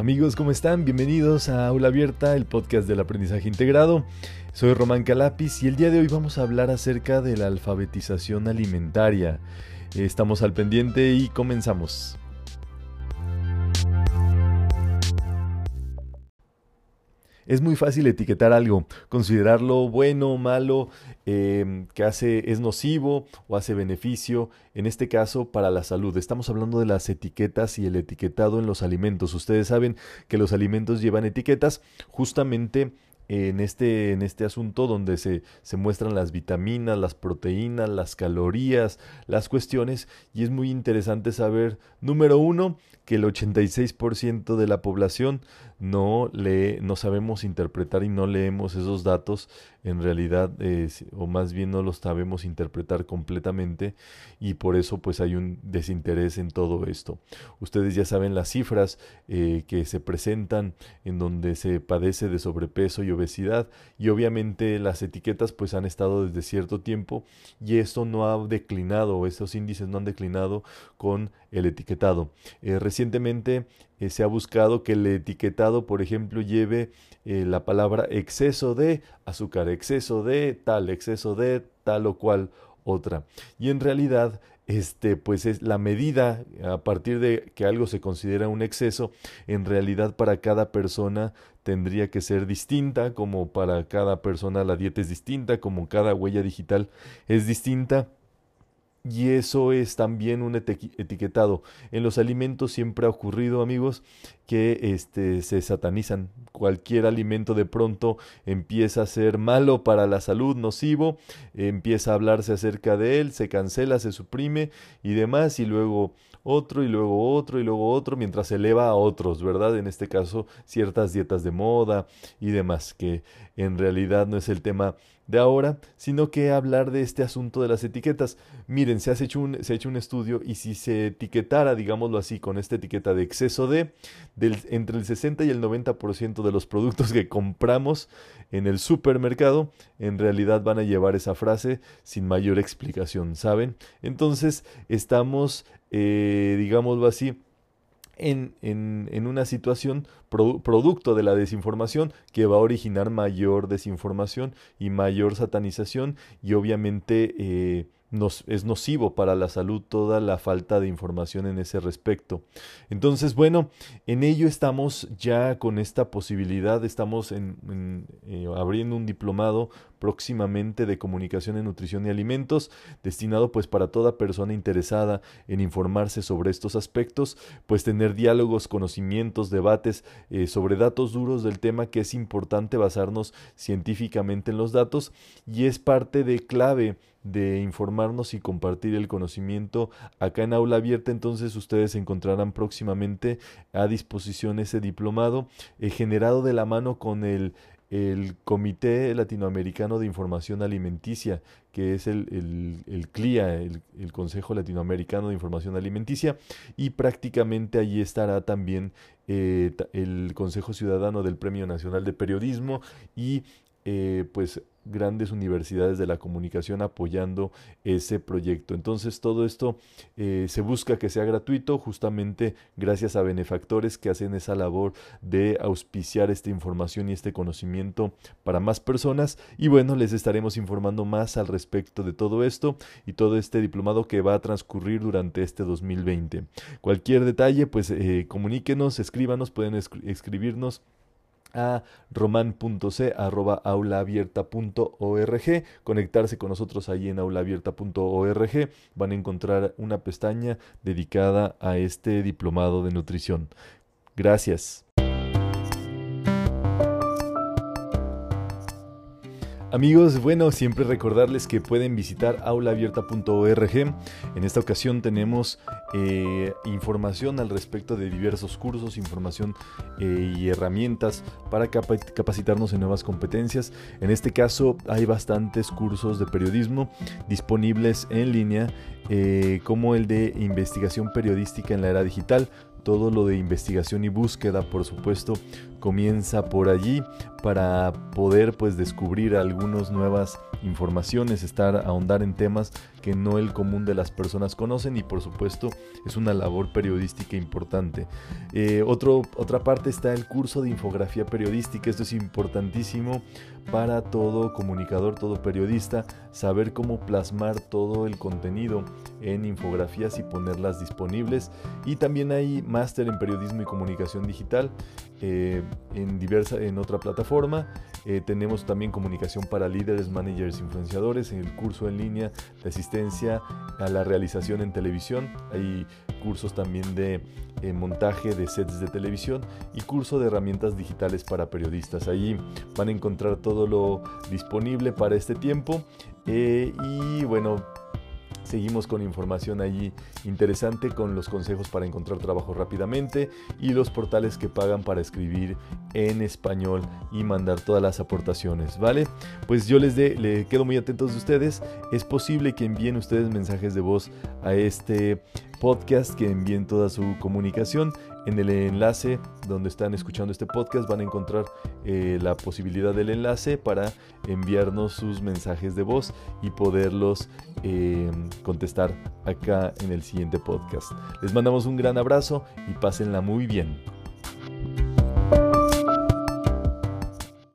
Amigos, ¿cómo están? Bienvenidos a Aula Abierta, el podcast del aprendizaje integrado. Soy Román Calapis y el día de hoy vamos a hablar acerca de la alfabetización alimentaria. Estamos al pendiente y comenzamos. Es muy fácil etiquetar algo, considerarlo bueno malo, em, que hace, es nocivo o hace beneficio, en este caso para la salud. Estamos hablando de las etiquetas y el etiquetado en los alimentos. Ustedes saben que los alimentos llevan etiquetas justamente en este, en este asunto donde se, se, muestran las vitaminas, las proteínas, las calorías, las cuestiones, y es muy interesante saber, número uno, que el 86% de la población no lee, no sabemos interpretar y no leemos esos datos en realidad, o más bien no los sabemos interpretar completamente, y por eso pues hay un desinterés en todo esto. Ustedes ya saben las cifras eh, que se presentan en donde se padece de sobrepeso y obesidad, y obviamente las etiquetas pues han estado desde cierto tiempo, y esto no ha declinado, esos índices no han declinado con el etiquetado. Eh, recientemente eh, se ha buscado que el etiquetado, por ejemplo, lleve eh, la palabra exceso de azúcar, exceso de tal, exceso de tal o cual otra. Y en realidad, este, pues es la medida a partir de que algo se considera un exceso, en realidad para cada persona tendría que ser distinta, como para cada persona la dieta es distinta, como cada huella digital es distinta y eso es también un etiquetado. En los alimentos siempre ha ocurrido, amigos, que este, se satanizan. Cualquier alimento de pronto empieza a ser malo para la salud, nocivo, empieza a hablarse acerca de él, se cancela, se suprime y demás, y luego otro y luego otro y luego otro, mientras se eleva a otros, ¿verdad? En este caso, ciertas dietas de moda y demás, que en realidad no es el tema de ahora, sino que hablar de este asunto de las etiquetas. Miren, se ha hecho un, se ha hecho un estudio y si se etiquetara, digámoslo así, con esta etiqueta de exceso de, entre el 60 y el 90% de los productos que compramos en el supermercado, en realidad van a llevar esa frase sin mayor explicación, ¿saben? Entonces, estamos, eh, digámoslo así, en, en, en, una situación producto de la desinformación que va a originar mayor desinformación y mayor satanización y obviamente eh, nos, es nocivo para la salud toda la falta de información en ese respecto. Entonces, bueno, en ello estamos ya con esta posibilidad, estamos en, eh, abriendo un diplomado próximamente de comunicación en nutrición y alimentos, destinado pues para toda persona interesada en informarse sobre estos aspectos, pues tener diálogos, conocimientos, debates eh, sobre datos duros del tema que es importante basarnos científicamente en los datos y es parte de clave de informarnos y compartir el conocimiento acá en aula abierta entonces ustedes encontrarán próximamente a disposición ese diplomado eh, generado de la mano con el el Comité Latinoamericano de Información Alimenticia, que es el, el, CLIA, el, Consejo Latinoamericano de Información Alimenticia, y prácticamente allí estará también eh, el Consejo Ciudadano del Premio Nacional de Periodismo y eh, pues grandes universidades de la comunicación apoyando ese proyecto. Entonces todo esto eh, se busca que sea gratuito justamente gracias a benefactores que hacen esa labor de auspiciar esta información y este conocimiento para más personas. Y bueno, les estaremos informando más al respecto de todo esto y todo este diplomado que va a transcurrir durante este 2020. Cualquier detalle, pues eh, comuníquenos, escríbanos, pueden escribirnos a roman.c@aulaabierta.org, conectarse con nosotros ahí en aulaabierta.org, van a encontrar una pestaña dedicada a este diplomado de nutrición. Gracias. Amigos, bueno, siempre recordarles que pueden visitar aulaabierta.org. En esta ocasión tenemos eh, información al respecto de diversos cursos, información eh, y herramientas para capacitarnos en nuevas competencias. En este caso hay bastantes cursos de periodismo disponibles en línea, eh, como el de investigación periodística en la era digital, todo lo de investigación y búsqueda, por supuesto, comienza por allí para poder pues descubrir algunas nuevas informaciones, estar ahondar en temas que no el común de las personas conocen y por supuesto es una labor periodística importante. Eh, otro, otra parte está el curso de infografía periodística, esto es importantísimo para todo comunicador, todo periodista, saber cómo plasmar todo el contenido en infografías y ponerlas disponibles. Y también hay máster en periodismo y comunicación digital eh, en, diversa, en otra plataforma. Eh, tenemos también comunicación para líderes, managers, influenciadores en el curso en línea de asistencia a la realización en televisión. Hay cursos también de eh, montaje de sets de televisión y curso de herramientas digitales para periodistas. Allí van a encontrar todo lo disponible para este tiempo. y bueno, Seguimos con información allí interesante con los consejos para encontrar trabajo rápidamente y los portales que pagan para escribir en español y mandar todas las aportaciones, ¿vale? Pues yo les de, le quedo muy atentos de ustedes. Es posible que envíen ustedes mensajes de voz a este podcast, que envíen toda su comunicación. En el enlace donde están escuchando este podcast van a encontrar eh, la posibilidad del enlace para enviarnos sus mensajes de voz y poderlos eh, contestar acá en el siguiente podcast. Les mandamos un gran abrazo y pásenla muy bien.